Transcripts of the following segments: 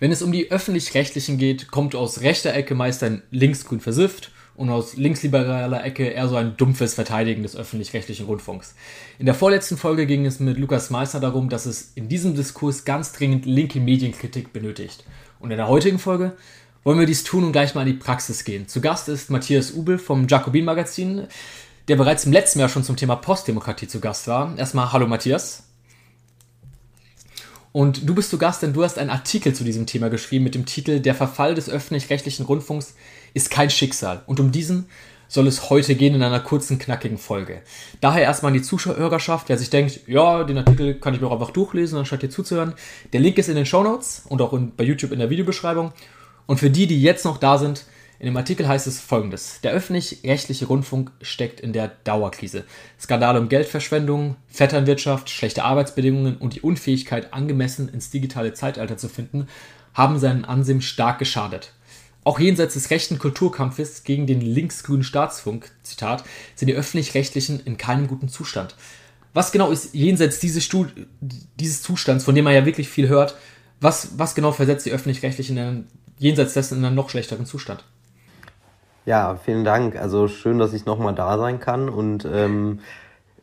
Wenn es um die öffentlich-rechtlichen geht, kommt aus rechter Ecke meist ein linksgrün versifft und aus linksliberaler Ecke eher so ein dumpfes Verteidigen des öffentlich-rechtlichen Rundfunks. In der vorletzten Folge ging es mit Lukas Meister darum, dass es in diesem Diskurs ganz dringend linke Medienkritik benötigt. Und in der heutigen Folge wollen wir dies tun und gleich mal in die Praxis gehen. Zu Gast ist Matthias Ubel vom Jacobin Magazin, der bereits im letzten Jahr schon zum Thema Postdemokratie zu Gast war. Erstmal hallo Matthias. Und du bist zu Gast, denn du hast einen Artikel zu diesem Thema geschrieben mit dem Titel Der Verfall des öffentlich-rechtlichen Rundfunks ist kein Schicksal. Und um diesen soll es heute gehen in einer kurzen, knackigen Folge. Daher erstmal an die Zuhörerschaft, wer sich denkt, ja, den Artikel kann ich mir auch einfach durchlesen, anstatt dir zuzuhören. Der Link ist in den Show Notes und auch in, bei YouTube in der Videobeschreibung. Und für die, die jetzt noch da sind, in dem Artikel heißt es folgendes. Der öffentlich-rechtliche Rundfunk steckt in der Dauerkrise. Skandale um Geldverschwendung, Vetternwirtschaft, schlechte Arbeitsbedingungen und die Unfähigkeit, angemessen ins digitale Zeitalter zu finden, haben seinen Ansehen stark geschadet. Auch jenseits des rechten Kulturkampfes gegen den linksgrünen Staatsfunk, Zitat, sind die öffentlich-rechtlichen in keinem guten Zustand. Was genau ist jenseits dieses, dieses Zustands, von dem man ja wirklich viel hört, was, was genau versetzt die öffentlich-rechtlichen jenseits dessen in einen noch schlechteren Zustand? Ja, vielen Dank. Also schön, dass ich nochmal da sein kann. Und ähm,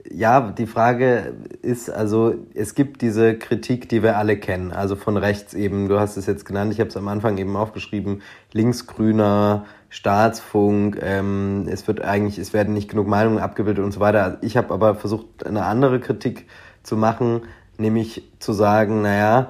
ja, die Frage ist, also es gibt diese Kritik, die wir alle kennen, also von rechts eben, du hast es jetzt genannt, ich habe es am Anfang eben aufgeschrieben, linksgrüner Staatsfunk, ähm, es wird eigentlich, es werden nicht genug Meinungen abgebildet und so weiter. Ich habe aber versucht, eine andere Kritik zu machen, nämlich zu sagen, naja,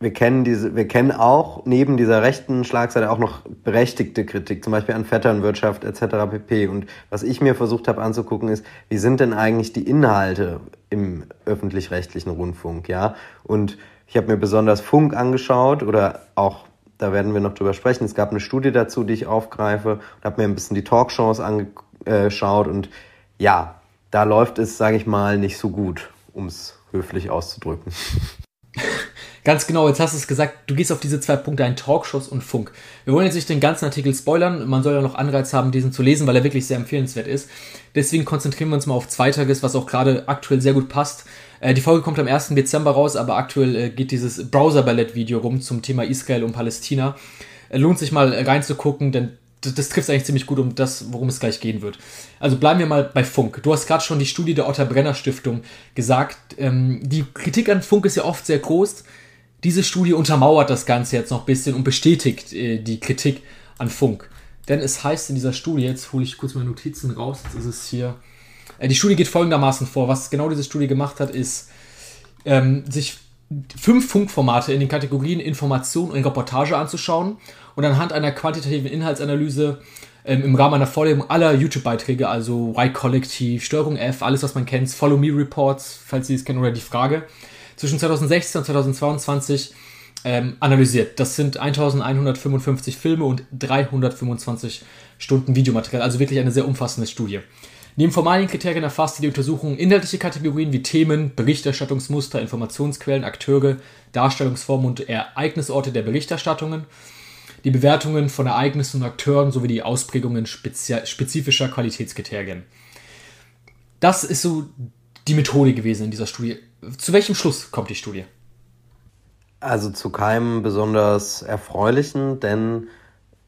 wir kennen diese, wir kennen auch neben dieser rechten Schlagseite auch noch berechtigte Kritik, zum Beispiel an Vetternwirtschaft etc. pp. Und was ich mir versucht habe anzugucken, ist, wie sind denn eigentlich die Inhalte im öffentlich-rechtlichen Rundfunk, ja? Und ich habe mir besonders Funk angeschaut oder auch, da werden wir noch drüber sprechen. Es gab eine Studie dazu, die ich aufgreife und habe mir ein bisschen die Talkshows angeschaut und ja, da läuft es, sage ich mal, nicht so gut, um es höflich auszudrücken. Ganz genau, jetzt hast du es gesagt, du gehst auf diese zwei Punkte ein, Talkshows und Funk. Wir wollen jetzt nicht den ganzen Artikel spoilern, man soll ja noch Anreiz haben, diesen zu lesen, weil er wirklich sehr empfehlenswert ist. Deswegen konzentrieren wir uns mal auf Zweitages, was auch gerade aktuell sehr gut passt. Äh, die Folge kommt am 1. Dezember raus, aber aktuell äh, geht dieses Browser-Ballett-Video rum zum Thema Israel und Palästina. Äh, lohnt sich mal reinzugucken, denn das, das trifft eigentlich ziemlich gut um das, worum es gleich gehen wird. Also bleiben wir mal bei Funk. Du hast gerade schon die Studie der Otter Brenner Stiftung gesagt. Ähm, die Kritik an Funk ist ja oft sehr groß. Diese Studie untermauert das Ganze jetzt noch ein bisschen und bestätigt äh, die Kritik an Funk. Denn es heißt in dieser Studie, jetzt hole ich kurz meine Notizen raus, jetzt ist es hier. Äh, die Studie geht folgendermaßen vor. Was genau diese Studie gemacht hat, ist, ähm, sich fünf Funkformate in den Kategorien Information und Reportage anzuschauen und anhand einer quantitativen Inhaltsanalyse ähm, im Rahmen einer Vorlesung aller YouTube-Beiträge, also Y-Kollektiv, Steuerung F, alles was man kennt, Follow Me Reports, falls Sie es kennen, oder die Frage, zwischen 2016 und 2022 ähm, analysiert. Das sind 1155 Filme und 325 Stunden Videomaterial, also wirklich eine sehr umfassende Studie. Neben formalen Kriterien erfasst die Untersuchung inhaltliche Kategorien wie Themen, Berichterstattungsmuster, Informationsquellen, Akteure, Darstellungsformen und Ereignisorte der Berichterstattungen, die Bewertungen von Ereignissen und Akteuren sowie die Ausprägungen spezifischer Qualitätskriterien. Das ist so die Methode gewesen in dieser Studie. Zu welchem Schluss kommt die Studie? Also zu keinem besonders erfreulichen, denn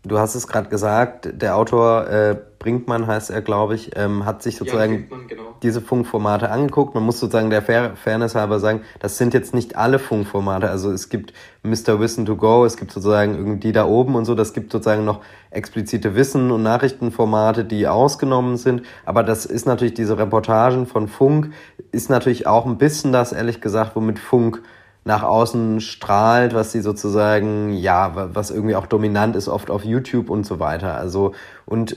du hast es gerade gesagt, der Autor äh, Brinkmann heißt er, glaube ich, ähm, hat sich sozusagen ja, Brinkmann, genau. diese Funkformate angeguckt. Man muss sozusagen der Fair Fairness halber sagen, das sind jetzt nicht alle Funkformate. Also es gibt Mr. Wissen to Go, es gibt sozusagen irgendwie da oben und so, das gibt sozusagen noch explizite Wissen- und Nachrichtenformate, die ausgenommen sind. Aber das ist natürlich, diese Reportagen von Funk, ist natürlich auch ein bisschen das, ehrlich gesagt, womit Funk nach außen strahlt, was sie sozusagen, ja, was irgendwie auch dominant ist, oft auf YouTube und so weiter. Also, und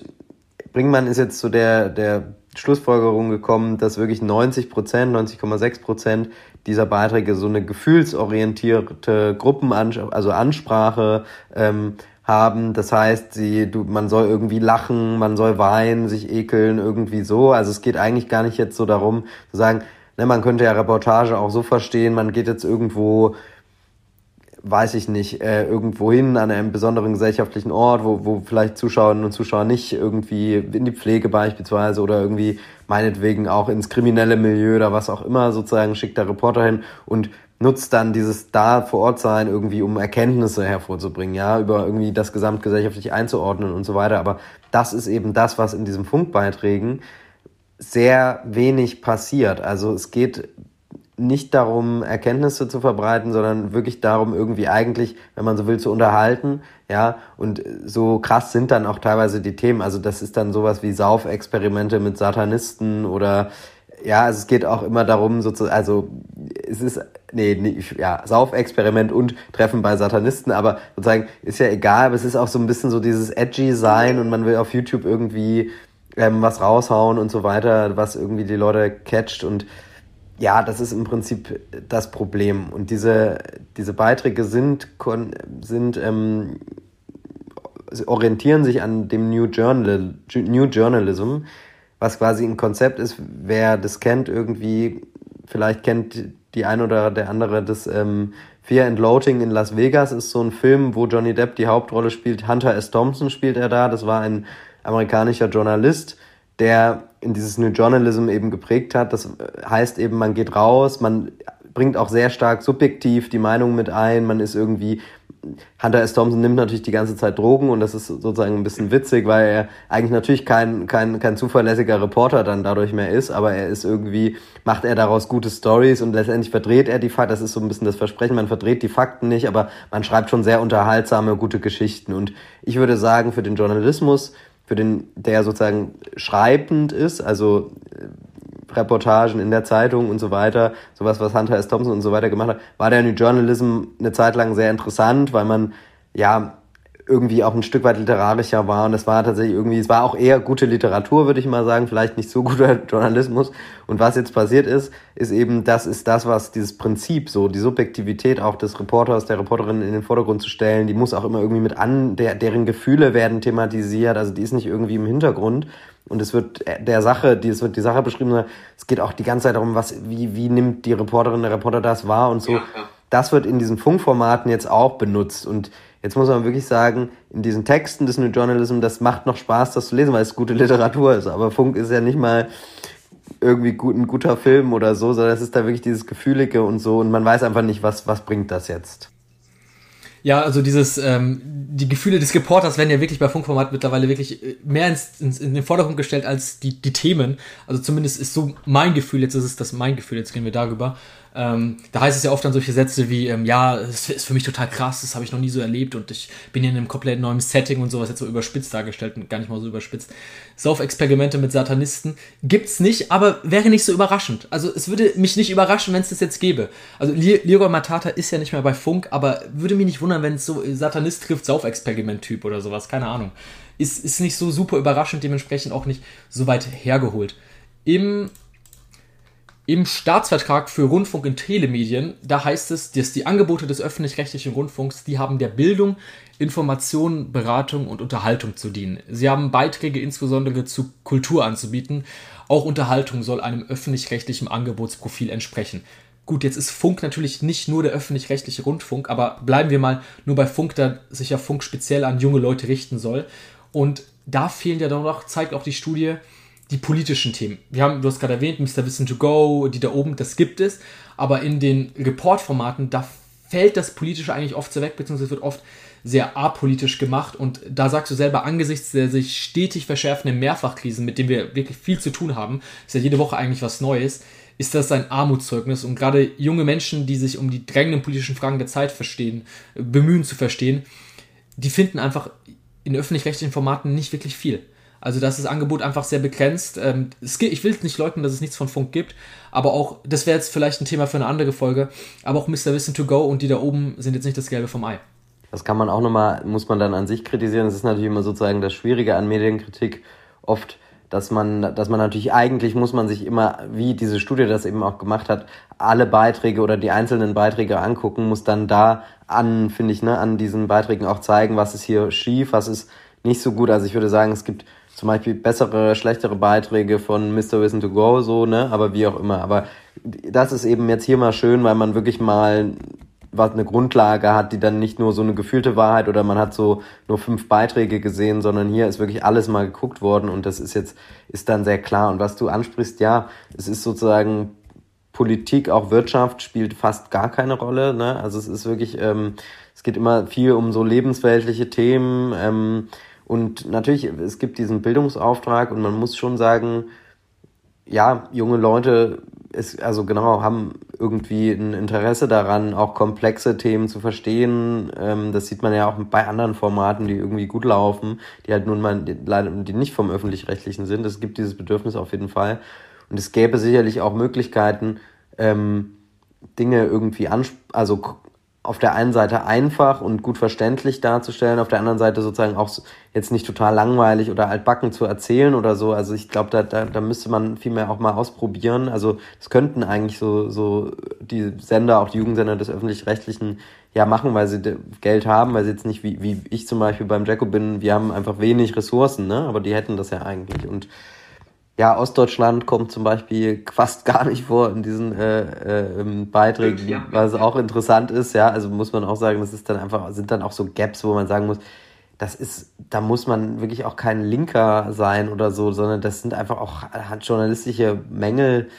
Bringmann ist jetzt zu der, der Schlussfolgerung gekommen, dass wirklich 90 Prozent, 90,6 Prozent dieser Beiträge so eine gefühlsorientierte Gruppenansprache, also Ansprache ähm, haben. Das heißt, sie, du, man soll irgendwie lachen, man soll weinen, sich ekeln, irgendwie so. Also es geht eigentlich gar nicht jetzt so darum zu sagen, ne, man könnte ja Reportage auch so verstehen, man geht jetzt irgendwo weiß ich nicht, äh, irgendwo hin an einem besonderen gesellschaftlichen Ort, wo, wo vielleicht Zuschauerinnen und Zuschauer nicht irgendwie in die Pflege beispielsweise oder irgendwie meinetwegen auch ins kriminelle Milieu oder was auch immer sozusagen schickt der Reporter hin und nutzt dann dieses da vor Ort sein irgendwie, um Erkenntnisse hervorzubringen, ja, über irgendwie das gesamtgesellschaftlich einzuordnen und so weiter. Aber das ist eben das, was in diesen Funkbeiträgen sehr wenig passiert. Also es geht nicht darum, Erkenntnisse zu verbreiten, sondern wirklich darum, irgendwie eigentlich, wenn man so will, zu unterhalten. Ja, und so krass sind dann auch teilweise die Themen. Also das ist dann sowas wie Saufexperimente mit Satanisten oder ja, also es geht auch immer darum, sozusagen, also es ist, nee, nee ja, Saufexperiment und Treffen bei Satanisten, aber sozusagen ist ja egal, aber es ist auch so ein bisschen so dieses edgy sein und man will auf YouTube irgendwie ähm, was raushauen und so weiter, was irgendwie die Leute catcht und ja, das ist im Prinzip das Problem. Und diese, diese Beiträge sind, sind ähm, orientieren sich an dem New, Journal, New Journalism, was quasi ein Konzept ist, wer das kennt, irgendwie, vielleicht kennt die ein oder der andere das ähm, Fear and Loathing in Las Vegas, ist so ein Film, wo Johnny Depp die Hauptrolle spielt. Hunter S. Thompson spielt er da, das war ein amerikanischer Journalist, der in dieses New Journalism eben geprägt hat. Das heißt eben, man geht raus, man bringt auch sehr stark subjektiv die Meinung mit ein, man ist irgendwie, Hunter S. Thompson nimmt natürlich die ganze Zeit Drogen und das ist sozusagen ein bisschen witzig, weil er eigentlich natürlich kein, kein, kein zuverlässiger Reporter dann dadurch mehr ist, aber er ist irgendwie, macht er daraus gute Stories und letztendlich verdreht er die Fakten, das ist so ein bisschen das Versprechen, man verdreht die Fakten nicht, aber man schreibt schon sehr unterhaltsame, gute Geschichten und ich würde sagen, für den Journalismus, für den, der sozusagen schreibend ist, also äh, Reportagen in der Zeitung und so weiter, sowas, was Hunter S. Thompson und so weiter gemacht hat, war der New Journalism eine Zeit lang sehr interessant, weil man ja irgendwie auch ein Stück weit literarischer war und es war tatsächlich irgendwie, es war auch eher gute Literatur, würde ich mal sagen, vielleicht nicht so guter Journalismus. Und was jetzt passiert ist, ist eben, das ist das, was dieses Prinzip, so die Subjektivität auch des Reporters, der Reporterin in den Vordergrund zu stellen, die muss auch immer irgendwie mit an, der, deren Gefühle werden thematisiert, also die ist nicht irgendwie im Hintergrund. Und es wird der Sache, die, es wird die Sache beschrieben, es geht auch die ganze Zeit darum, was, wie, wie nimmt die Reporterin, der Reporter das wahr und so. Ja, ja. Das wird in diesen Funkformaten jetzt auch benutzt und Jetzt muss man wirklich sagen, in diesen Texten des New Journalism, das macht noch Spaß, das zu lesen, weil es gute Literatur ist. Aber Funk ist ja nicht mal irgendwie gut, ein guter Film oder so, sondern es ist da wirklich dieses Gefühlige und so und man weiß einfach nicht, was, was bringt das jetzt. Ja, also dieses, ähm, die Gefühle des Reporters werden ja wirklich bei Funkformat mittlerweile wirklich äh, mehr ins, ins, in den Vordergrund gestellt als die, die Themen. Also zumindest ist so mein Gefühl, jetzt ist es das mein Gefühl, jetzt gehen wir darüber. Ähm, da heißt es ja oft dann solche Sätze wie, ähm, ja, es ist für mich total krass, das habe ich noch nie so erlebt und ich bin hier in einem komplett neuen Setting und sowas jetzt so überspitzt dargestellt und gar nicht mal so überspitzt. Saufexperimente mit Satanisten gibt's nicht, aber wäre nicht so überraschend. Also es würde mich nicht überraschen, wenn es das jetzt gäbe. Also Leroy Matata ist ja nicht mehr bei Funk, aber würde mich nicht wundern, wenn es so Satanist trifft Saufexperiment-Typ oder sowas, keine Ahnung. Ist, ist nicht so super überraschend, dementsprechend auch nicht so weit hergeholt. Im im Staatsvertrag für Rundfunk und Telemedien, da heißt es, dass die Angebote des öffentlich-rechtlichen Rundfunks, die haben der Bildung, Information, Beratung und Unterhaltung zu dienen. Sie haben Beiträge insbesondere zu Kultur anzubieten. Auch Unterhaltung soll einem öffentlich-rechtlichen Angebotsprofil entsprechen. Gut, jetzt ist Funk natürlich nicht nur der öffentlich-rechtliche Rundfunk, aber bleiben wir mal nur bei Funk, da sich ja Funk speziell an junge Leute richten soll. Und da fehlen ja doch noch, zeigt auch die Studie, die politischen Themen. Wir haben, du hast gerade erwähnt, Mr. Wissen to Go, die da oben, das gibt es, aber in den Report-Formaten, da fällt das Politische eigentlich oft sehr weg, beziehungsweise wird oft sehr apolitisch gemacht und da sagst du selber, angesichts der sich stetig verschärfenden Mehrfachkrisen, mit denen wir wirklich viel zu tun haben, ist ja jede Woche eigentlich was Neues, ist das ein Armutszeugnis und gerade junge Menschen, die sich um die drängenden politischen Fragen der Zeit verstehen, bemühen zu verstehen, die finden einfach in öffentlich-rechtlichen Formaten nicht wirklich viel. Also das ist Angebot einfach sehr begrenzt. Ähm, ich will nicht leugnen, dass es nichts von Funk gibt, aber auch, das wäre jetzt vielleicht ein Thema für eine andere Folge, aber auch Mr. Wissen to Go und die da oben sind jetzt nicht das Gelbe vom Ei. Das kann man auch nochmal, muss man dann an sich kritisieren. Das ist natürlich immer sozusagen das Schwierige an Medienkritik. Oft, dass man, dass man natürlich eigentlich muss man sich immer, wie diese Studie das eben auch gemacht hat, alle Beiträge oder die einzelnen Beiträge angucken, muss dann da an, finde ich, ne, an diesen Beiträgen auch zeigen, was ist hier schief, was ist nicht so gut. Also ich würde sagen, es gibt zum Beispiel bessere, schlechtere Beiträge von Mr. Wissen to Go, so, ne? Aber wie auch immer. Aber das ist eben jetzt hier mal schön, weil man wirklich mal was eine Grundlage hat, die dann nicht nur so eine gefühlte Wahrheit oder man hat so nur fünf Beiträge gesehen, sondern hier ist wirklich alles mal geguckt worden und das ist jetzt, ist dann sehr klar. Und was du ansprichst, ja, es ist sozusagen Politik, auch Wirtschaft spielt fast gar keine Rolle. Ne? Also es ist wirklich, ähm, es geht immer viel um so lebensweltliche Themen. Ähm, und natürlich, es gibt diesen Bildungsauftrag und man muss schon sagen, ja, junge Leute ist, also genau, haben irgendwie ein Interesse daran, auch komplexe Themen zu verstehen. Ähm, das sieht man ja auch bei anderen Formaten, die irgendwie gut laufen, die halt nun mal, die, die nicht vom Öffentlich-Rechtlichen sind. Es gibt dieses Bedürfnis auf jeden Fall. Und es gäbe sicherlich auch Möglichkeiten, ähm, Dinge irgendwie also auf der einen Seite einfach und gut verständlich darzustellen, auf der anderen Seite sozusagen auch jetzt nicht total langweilig oder altbacken zu erzählen oder so. Also ich glaube, da, da, da müsste man vielmehr auch mal ausprobieren. Also es könnten eigentlich so, so die Sender, auch die Jugendsender des öffentlich-rechtlichen ja machen, weil sie Geld haben, weil sie jetzt nicht wie, wie ich zum Beispiel beim Jacko bin, wir haben einfach wenig Ressourcen, ne? Aber die hätten das ja eigentlich. Und ja, Ostdeutschland kommt zum Beispiel fast gar nicht vor in diesen äh, äh, Beiträgen, ja. was auch interessant ist, ja. Also muss man auch sagen, das ist dann einfach, sind dann auch so Gaps, wo man sagen muss, das ist, da muss man wirklich auch kein Linker sein oder so, sondern das sind einfach auch journalistische Mängel,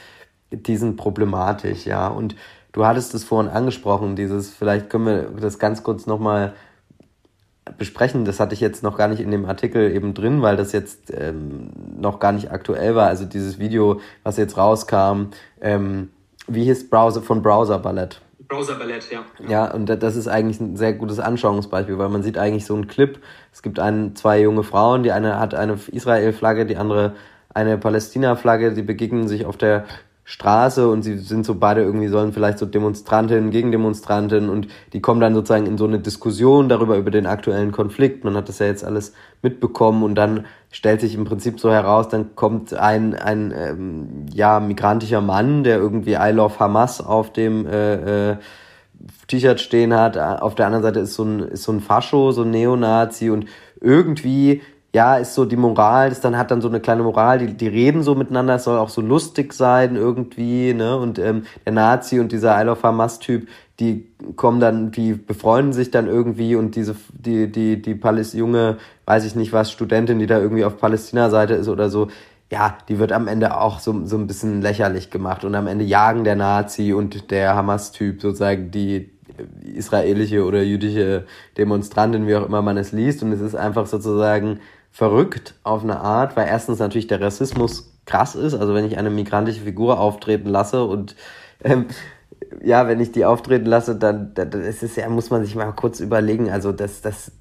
die sind problematisch, ja. Und du hattest es vorhin angesprochen, dieses, vielleicht können wir das ganz kurz nochmal besprechen. Das hatte ich jetzt noch gar nicht in dem Artikel eben drin, weil das jetzt ähm, noch gar nicht aktuell war. Also dieses Video, was jetzt rauskam, ähm, wie hieß Browser von Browser Ballett? Browser Ballett, ja. Ja, und das ist eigentlich ein sehr gutes Anschauungsbeispiel, weil man sieht eigentlich so einen Clip. Es gibt ein, zwei junge Frauen, die eine hat eine Israel-Flagge, die andere eine Palästina-Flagge, die begegnen sich auf der Straße und sie sind so beide irgendwie sollen vielleicht so Demonstrantinnen gegen Demonstrantinnen und die kommen dann sozusagen in so eine Diskussion darüber über den aktuellen Konflikt. Man hat das ja jetzt alles mitbekommen und dann stellt sich im Prinzip so heraus, dann kommt ein ein ähm, ja migrantischer Mann, der irgendwie I love Hamas auf dem äh, äh, T-Shirt stehen hat. Auf der anderen Seite ist so ein ist so ein Fascho, so ein Neonazi und irgendwie ja, ist so die Moral, das dann hat dann so eine kleine Moral, die, die reden so miteinander, es soll auch so lustig sein irgendwie, ne? Und ähm, der Nazi und dieser I love Hamas-Typ, die kommen dann, die befreunden sich dann irgendwie und diese, die, die, die Paläst junge, weiß ich nicht was, Studentin, die da irgendwie auf Palästina-Seite ist oder so, ja, die wird am Ende auch so, so ein bisschen lächerlich gemacht und am Ende jagen der Nazi und der Hamas-Typ sozusagen die israelische oder jüdische Demonstrantin, wie auch immer man es liest und es ist einfach sozusagen verrückt auf eine Art, weil erstens natürlich der Rassismus krass ist. Also wenn ich eine migrantische Figur auftreten lasse und ähm, ja, wenn ich die auftreten lasse, dann, dann ist es ja, muss man sich mal kurz überlegen. Also das, das,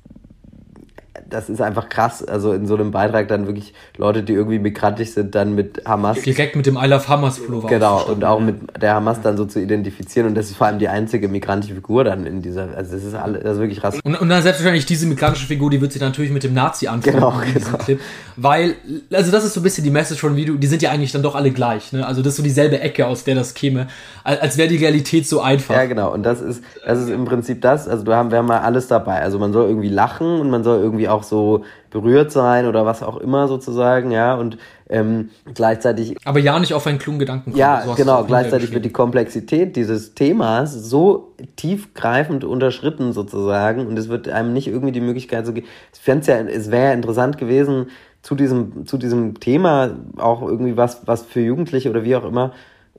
das ist einfach krass. Also in so einem Beitrag dann wirklich Leute, die irgendwie migrantisch sind, dann mit Hamas. Direkt mit dem I love Hamas Pullover. Genau, und auch mit der Hamas dann so zu identifizieren. Und das ist vor allem die einzige migrantische Figur dann in dieser. Also das ist, alles, das ist wirklich krass. Und, und dann selbstverständlich diese migrantische Figur, die wird sich natürlich mit dem Nazi anfangen genau, genau. Clip. Weil, also das ist so ein bisschen die Message von Video, die sind ja eigentlich dann doch alle gleich. Ne? Also das ist so dieselbe Ecke, aus der das käme. Als wäre die Realität so einfach. Ja, genau. Und das ist, das ist im Prinzip das. Also wir haben, wir haben mal alles dabei. Also man soll irgendwie lachen und man soll irgendwie auch so berührt sein oder was auch immer sozusagen, ja, und ähm, gleichzeitig. Aber ja nicht auf einen klugen Gedanken kommen. Ja, so genau, gleichzeitig wird die Komplexität dieses Themas so tiefgreifend unterschritten sozusagen und es wird einem nicht irgendwie die Möglichkeit so, ich fände ja, es wäre ja interessant gewesen, zu diesem, zu diesem Thema auch irgendwie was, was für Jugendliche oder wie auch immer,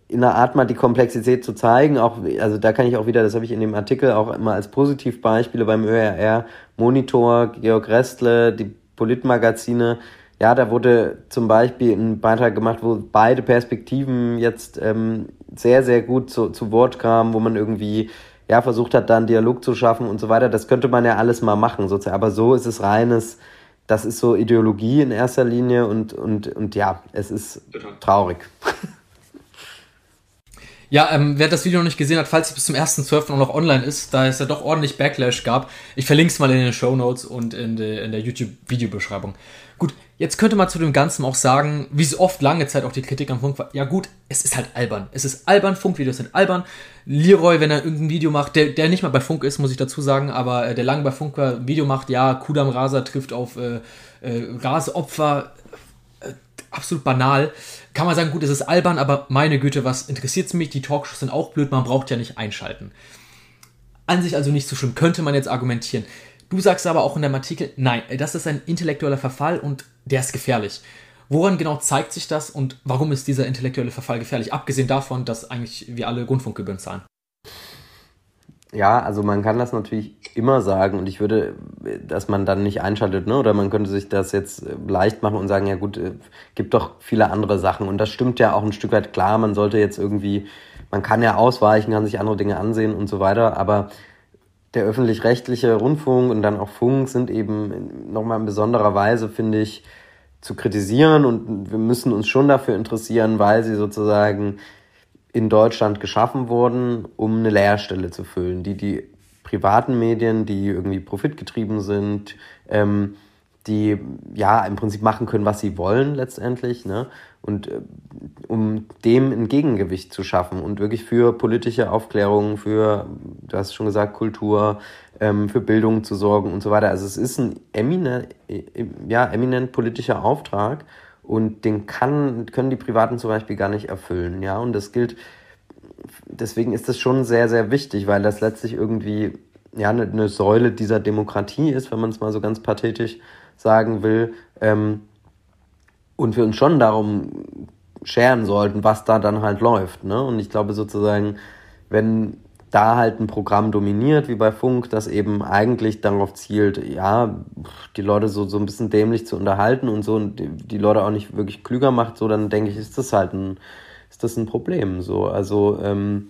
in einer Art mal die Komplexität zu zeigen. Auch, also da kann ich auch wieder, das habe ich in dem Artikel auch immer als Positivbeispiele beim ÖRR, Monitor, Georg Restle, die Politmagazine. Ja, da wurde zum Beispiel ein Beitrag gemacht, wo beide Perspektiven jetzt ähm, sehr, sehr gut zu, zu Wort kamen, wo man irgendwie ja versucht hat, da einen Dialog zu schaffen und so weiter. Das könnte man ja alles mal machen, sozusagen. Aber so ist es reines, das ist so Ideologie in erster Linie und, und, und ja, es ist traurig. Ja, ähm, wer das Video noch nicht gesehen hat, falls es bis zum 1.12. auch noch online ist, da es ja doch ordentlich Backlash gab, ich verlinke es mal in den Show Notes und in, de, in der YouTube-Videobeschreibung. Gut, jetzt könnte man zu dem Ganzen auch sagen, wie es oft lange Zeit auch die Kritik am Funk war, ja gut, es ist halt albern. Es ist albern, Funkvideos sind albern. Leroy, wenn er irgendein Video macht, der, der nicht mal bei Funk ist, muss ich dazu sagen, aber äh, der lange bei Funk war, Video macht, ja, Kudam Rasa trifft auf äh, äh, Rasopfer, absolut banal kann man sagen, gut, es ist albern, aber meine Güte, was interessiert es mich? Die Talkshows sind auch blöd, man braucht ja nicht einschalten. An sich also nicht so schlimm, könnte man jetzt argumentieren. Du sagst aber auch in deinem Artikel, nein, das ist ein intellektueller Verfall und der ist gefährlich. Woran genau zeigt sich das und warum ist dieser intellektuelle Verfall gefährlich? Abgesehen davon, dass eigentlich wir alle Grundfunkgebühren zahlen. Ja, also man kann das natürlich immer sagen und ich würde, dass man dann nicht einschaltet, ne? Oder man könnte sich das jetzt leicht machen und sagen, ja gut, äh, gibt doch viele andere Sachen. Und das stimmt ja auch ein Stück weit klar. Man sollte jetzt irgendwie, man kann ja ausweichen, kann sich andere Dinge ansehen und so weiter, aber der öffentlich-rechtliche Rundfunk und dann auch Funk sind eben nochmal in besonderer Weise, finde ich, zu kritisieren und wir müssen uns schon dafür interessieren, weil sie sozusagen in Deutschland geschaffen wurden, um eine Leerstelle zu füllen, die die privaten Medien, die irgendwie profitgetrieben sind, ähm, die ja im Prinzip machen können, was sie wollen letztendlich, ne? Und äh, um dem ein Gegengewicht zu schaffen und wirklich für politische Aufklärung, für, du hast schon gesagt, Kultur, ähm, für Bildung zu sorgen und so weiter. Also es ist ein eminent, ja, eminent politischer Auftrag und den kann, können die Privaten zum Beispiel gar nicht erfüllen, ja. Und das gilt, deswegen ist das schon sehr, sehr wichtig, weil das letztlich irgendwie ja eine, eine Säule dieser Demokratie ist, wenn man es mal so ganz pathetisch sagen will. Ähm, und wir uns schon darum scheren sollten, was da dann halt läuft. Ne? Und ich glaube sozusagen, wenn da halt ein Programm dominiert, wie bei Funk, das eben eigentlich darauf zielt, ja, die Leute so, so ein bisschen dämlich zu unterhalten und so und die, die Leute auch nicht wirklich klüger macht, so, dann denke ich, ist das halt ein, ist das ein Problem. So. Also ähm,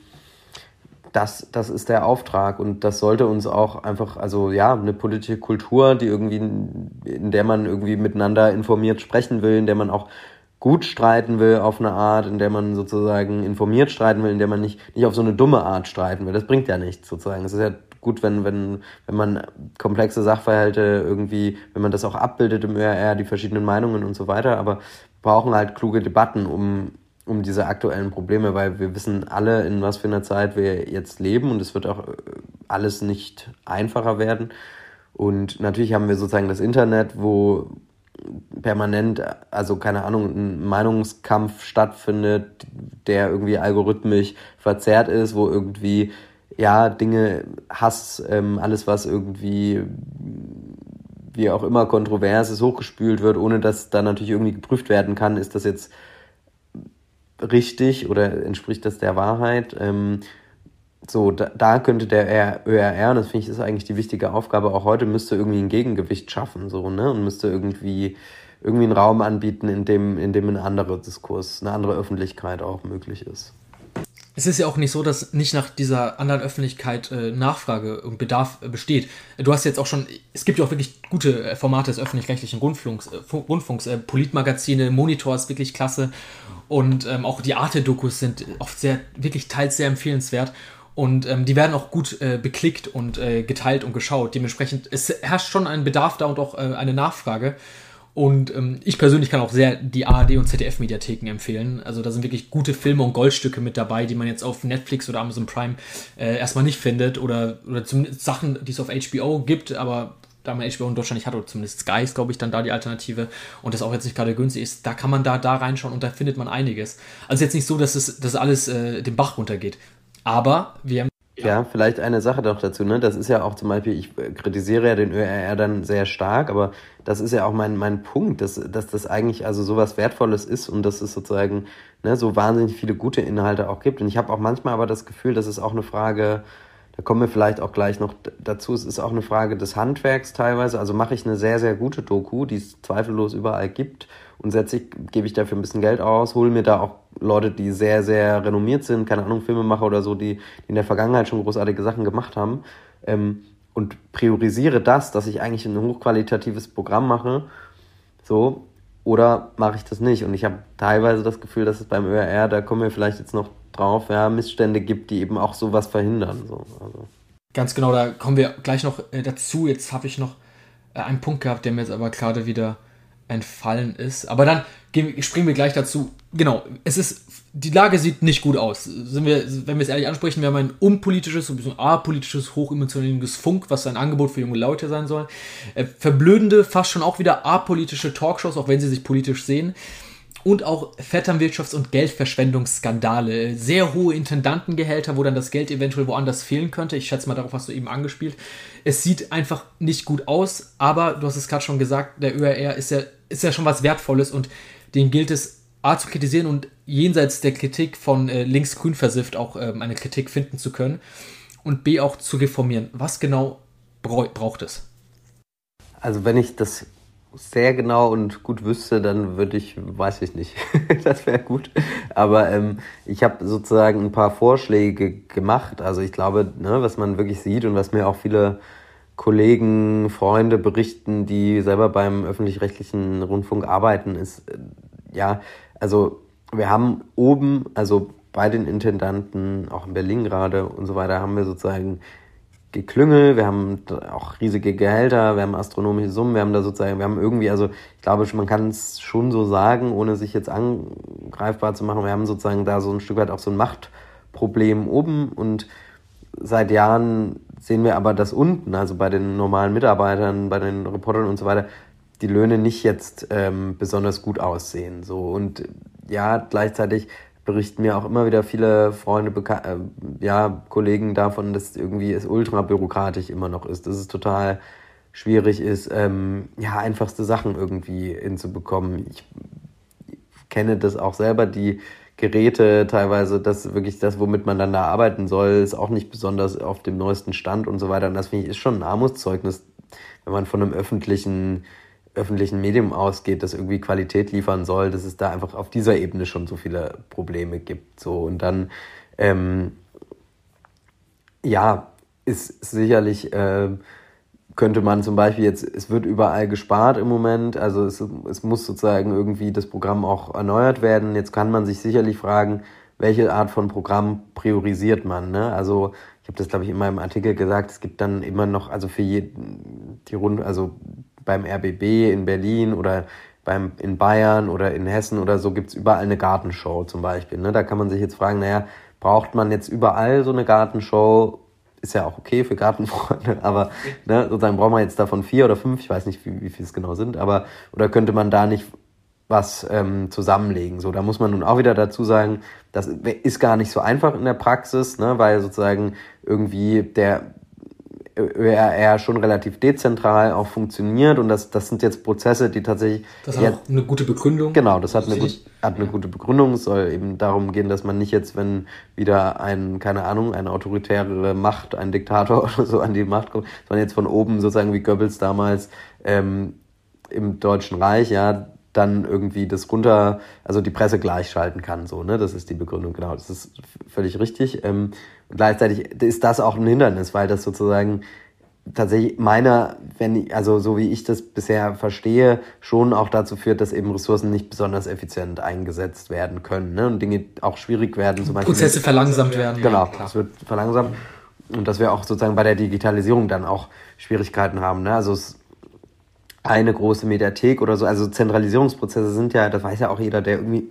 das, das ist der Auftrag und das sollte uns auch einfach, also ja, eine politische Kultur, die irgendwie, in der man irgendwie miteinander informiert sprechen will, in der man auch gut streiten will auf eine Art, in der man sozusagen informiert streiten will, in der man nicht, nicht auf so eine dumme Art streiten will. Das bringt ja nichts sozusagen. Es ist ja gut, wenn, wenn, wenn man komplexe Sachverhalte irgendwie, wenn man das auch abbildet im ÖRR, die verschiedenen Meinungen und so weiter, aber brauchen halt kluge Debatten, um um diese aktuellen Probleme, weil wir wissen alle, in was für einer Zeit wir jetzt leben und es wird auch äh, alles nicht einfacher werden. Und natürlich haben wir sozusagen das Internet, wo permanent, also keine Ahnung, ein Meinungskampf stattfindet, der irgendwie algorithmisch verzerrt ist, wo irgendwie, ja, Dinge, Hass, ähm, alles was irgendwie, wie auch immer kontrovers ist, hochgespült wird, ohne dass da natürlich irgendwie geprüft werden kann, ist das jetzt richtig oder entspricht das der Wahrheit? Ähm, so, da, da könnte der ÖRR, und das finde ich ist eigentlich die wichtige Aufgabe auch heute, müsste irgendwie ein Gegengewicht schaffen, so, ne? Und müsste irgendwie, irgendwie einen Raum anbieten, in dem, in dem ein anderer Diskurs, eine andere Öffentlichkeit auch möglich ist es ist ja auch nicht so, dass nicht nach dieser anderen Öffentlichkeit äh, Nachfrage und Bedarf äh, besteht. Du hast jetzt auch schon, es gibt ja auch wirklich gute äh, Formate des öffentlich-rechtlichen Rundfunks, äh, Rundfunks äh, Politmagazine, Monitor ist wirklich klasse und ähm, auch die Arte-Dokus sind oft sehr, wirklich teils sehr empfehlenswert und ähm, die werden auch gut äh, beklickt und geteilt und geschaut. Dementsprechend, es herrscht schon ein Bedarf da und auch eine Nachfrage. Und ähm, ich persönlich kann auch sehr die ARD und ZDF-Mediatheken empfehlen. Also da sind wirklich gute Filme und Goldstücke mit dabei, die man jetzt auf Netflix oder Amazon Prime äh, erstmal nicht findet. Oder, oder zumindest Sachen, die es auf HBO gibt, aber da man HBO in Deutschland nicht hat, oder zumindest Sky ist, glaube ich, dann da die Alternative und das auch jetzt nicht gerade günstig ist, da kann man da, da reinschauen und da findet man einiges. Also jetzt nicht so, dass es dass alles äh, den Bach runtergeht. Aber wir haben ja, vielleicht eine Sache doch dazu, ne? Das ist ja auch zum Beispiel, ich kritisiere ja den ÖRR dann sehr stark, aber das ist ja auch mein, mein Punkt, dass, dass das eigentlich also sowas Wertvolles ist und dass es sozusagen ne, so wahnsinnig viele gute Inhalte auch gibt. Und ich habe auch manchmal aber das Gefühl, dass es auch eine Frage, da kommen wir vielleicht auch gleich noch dazu, es ist auch eine Frage des Handwerks teilweise. Also mache ich eine sehr, sehr gute Doku, die es zweifellos überall gibt und setze ich, gebe ich dafür ein bisschen Geld aus, hole mir da auch Leute, die sehr, sehr renommiert sind, keine Ahnung, Filmemacher oder so, die, die in der Vergangenheit schon großartige Sachen gemacht haben. Ähm, und priorisiere das, dass ich eigentlich ein hochqualitatives Programm mache, so, oder mache ich das nicht? Und ich habe teilweise das Gefühl, dass es beim ÖRR, da kommen wir vielleicht jetzt noch drauf, ja, Missstände gibt, die eben auch sowas verhindern. So, also. Ganz genau, da kommen wir gleich noch äh, dazu. Jetzt habe ich noch äh, einen Punkt gehabt, der mir jetzt aber gerade wieder entfallen ist. Aber dann gehen, springen wir gleich dazu. Genau, es ist, die Lage sieht nicht gut aus. Sind wir, wenn wir es ehrlich ansprechen, wir haben ein unpolitisches, ein bisschen apolitisches, hochemotionales Funk, was ein Angebot für junge Leute sein soll. Äh, verblödende, fast schon auch wieder apolitische Talkshows, auch wenn sie sich politisch sehen und auch Vetternwirtschafts- und Geldverschwendungsskandale. Sehr hohe Intendantengehälter, wo dann das Geld eventuell woanders fehlen könnte. Ich schätze mal, darauf hast du eben angespielt. Es sieht einfach nicht gut aus, aber du hast es gerade schon gesagt, der ÖRR ist ja, ist ja schon was Wertvolles und den gilt es A zu kritisieren und jenseits der Kritik von äh, links-grün versifft auch ähm, eine Kritik finden zu können und B auch zu reformieren. Was genau braucht es? Also wenn ich das sehr genau und gut wüsste, dann würde ich, weiß ich nicht, das wäre gut. Aber ähm, ich habe sozusagen ein paar Vorschläge gemacht. Also ich glaube, ne, was man wirklich sieht und was mir auch viele Kollegen, Freunde berichten, die selber beim öffentlich-rechtlichen Rundfunk arbeiten, ist, äh, ja, also wir haben oben, also bei den Intendanten, auch in Berlin gerade und so weiter, haben wir sozusagen Geklüngel, wir haben auch riesige Gehälter, wir haben astronomische Summen, wir haben da sozusagen, wir haben irgendwie, also ich glaube, man kann es schon so sagen, ohne sich jetzt angreifbar zu machen, wir haben sozusagen da so ein Stück weit auch so ein Machtproblem oben und seit Jahren sehen wir aber, dass unten, also bei den normalen Mitarbeitern, bei den Reportern und so weiter, die Löhne nicht jetzt ähm, besonders gut aussehen. So und ja, gleichzeitig berichten mir auch immer wieder viele Freunde, Beka äh, ja, Kollegen davon, dass irgendwie es ultra bürokratisch immer noch ist, dass es total schwierig ist, ähm, ja, einfachste Sachen irgendwie hinzubekommen. Ich kenne das auch selber, die Geräte teilweise, das wirklich das, womit man dann da arbeiten soll, ist auch nicht besonders auf dem neuesten Stand und so weiter. Und das finde ich ist schon ein Armutszeugnis, wenn man von einem öffentlichen öffentlichen Medium ausgeht, das irgendwie Qualität liefern soll, dass es da einfach auf dieser Ebene schon so viele Probleme gibt. So und dann ähm, ja, ist sicherlich äh, könnte man zum Beispiel jetzt, es wird überall gespart im Moment, also es, es muss sozusagen irgendwie das Programm auch erneuert werden. Jetzt kann man sich sicherlich fragen, welche Art von Programm priorisiert man. Ne? Also ich habe das, glaube ich, in meinem Artikel gesagt, es gibt dann immer noch, also für jeden, die Runde, also beim RBB in Berlin oder beim, in Bayern oder in Hessen oder so gibt's überall eine Gartenshow zum Beispiel. Ne? Da kann man sich jetzt fragen, naja, braucht man jetzt überall so eine Gartenshow? Ist ja auch okay für Gartenfreunde, aber ne, sozusagen braucht man jetzt davon vier oder fünf, ich weiß nicht, wie, wie viel es genau sind, aber oder könnte man da nicht was ähm, zusammenlegen. So, da muss man nun auch wieder dazu sagen, das ist gar nicht so einfach in der Praxis, ne, weil sozusagen irgendwie der ÖRR schon relativ dezentral auch funktioniert und das, das sind jetzt Prozesse, die tatsächlich. Das hat ja, auch eine gute Begründung. Genau, das hat eine, gut, hat eine gute Begründung. Es soll eben darum gehen, dass man nicht jetzt, wenn wieder ein, keine Ahnung, eine autoritäre Macht, ein Diktator oder so an die Macht kommt, sondern jetzt von oben sozusagen wie Goebbels damals ähm, im Deutschen Reich, ja, dann irgendwie das runter, also die Presse gleichschalten kann, so, ne? Das ist die Begründung, genau. Das ist völlig richtig. Ähm, gleichzeitig ist das auch ein Hindernis, weil das sozusagen tatsächlich meiner, wenn ich, also so wie ich das bisher verstehe, schon auch dazu führt, dass eben Ressourcen nicht besonders effizient eingesetzt werden können ne? und Dinge auch schwierig werden. Zum Beispiel Prozesse verlangsamt werden. Genau, es wird verlangsamt und dass wir auch sozusagen bei der Digitalisierung dann auch Schwierigkeiten haben. Ne? Also es eine große Mediathek oder so, also Zentralisierungsprozesse sind ja, das weiß ja auch jeder, der irgendwie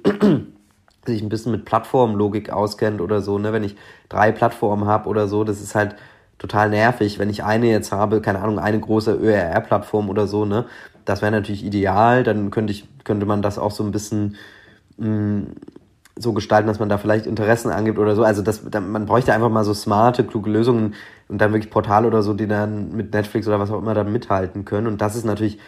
sich ein bisschen mit Plattformlogik auskennt oder so, ne, wenn ich drei Plattformen habe oder so, das ist halt total nervig, wenn ich eine jetzt habe, keine Ahnung, eine große ÖRR-Plattform oder so, ne, das wäre natürlich ideal, dann könnte ich, könnte man das auch so ein bisschen mh, mm, so gestalten, dass man da vielleicht Interessen angibt oder so. Also das, man bräuchte einfach mal so smarte, kluge Lösungen und dann wirklich Portale oder so, die dann mit Netflix oder was auch immer dann mithalten können. Und das ist natürlich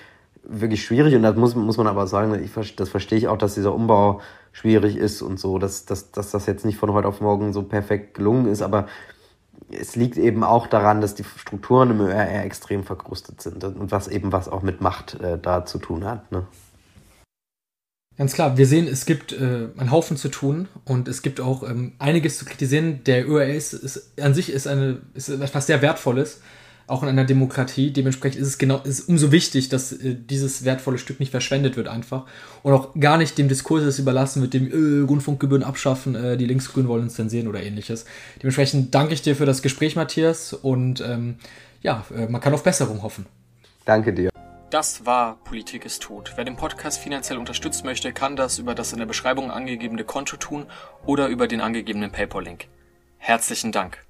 wirklich schwierig und das muss, muss man aber sagen, ich, das verstehe ich auch, dass dieser Umbau schwierig ist und so, dass, dass, dass das jetzt nicht von heute auf morgen so perfekt gelungen ist, aber es liegt eben auch daran, dass die Strukturen im ÖRR extrem verkrustet sind und was eben was auch mit Macht äh, da zu tun hat. Ne? Ganz klar, wir sehen, es gibt äh, einen Haufen zu tun und es gibt auch ähm, einiges zu kritisieren. Der ÖRR ist, ist an sich ist, eine, ist etwas sehr Wertvolles auch in einer Demokratie. Dementsprechend ist es genau, ist umso wichtig, dass äh, dieses wertvolle Stück nicht verschwendet wird einfach und auch gar nicht dem Diskurs überlassen wird, dem äh, Rundfunkgebühren abschaffen, äh, die Linksgrünen wollen uns zensieren oder ähnliches. Dementsprechend danke ich dir für das Gespräch, Matthias, und ähm, ja, äh, man kann auf Besserung hoffen. Danke dir. Das war Politik ist tot. Wer den Podcast finanziell unterstützen möchte, kann das über das in der Beschreibung angegebene Konto tun oder über den angegebenen PayPal-Link. Herzlichen Dank.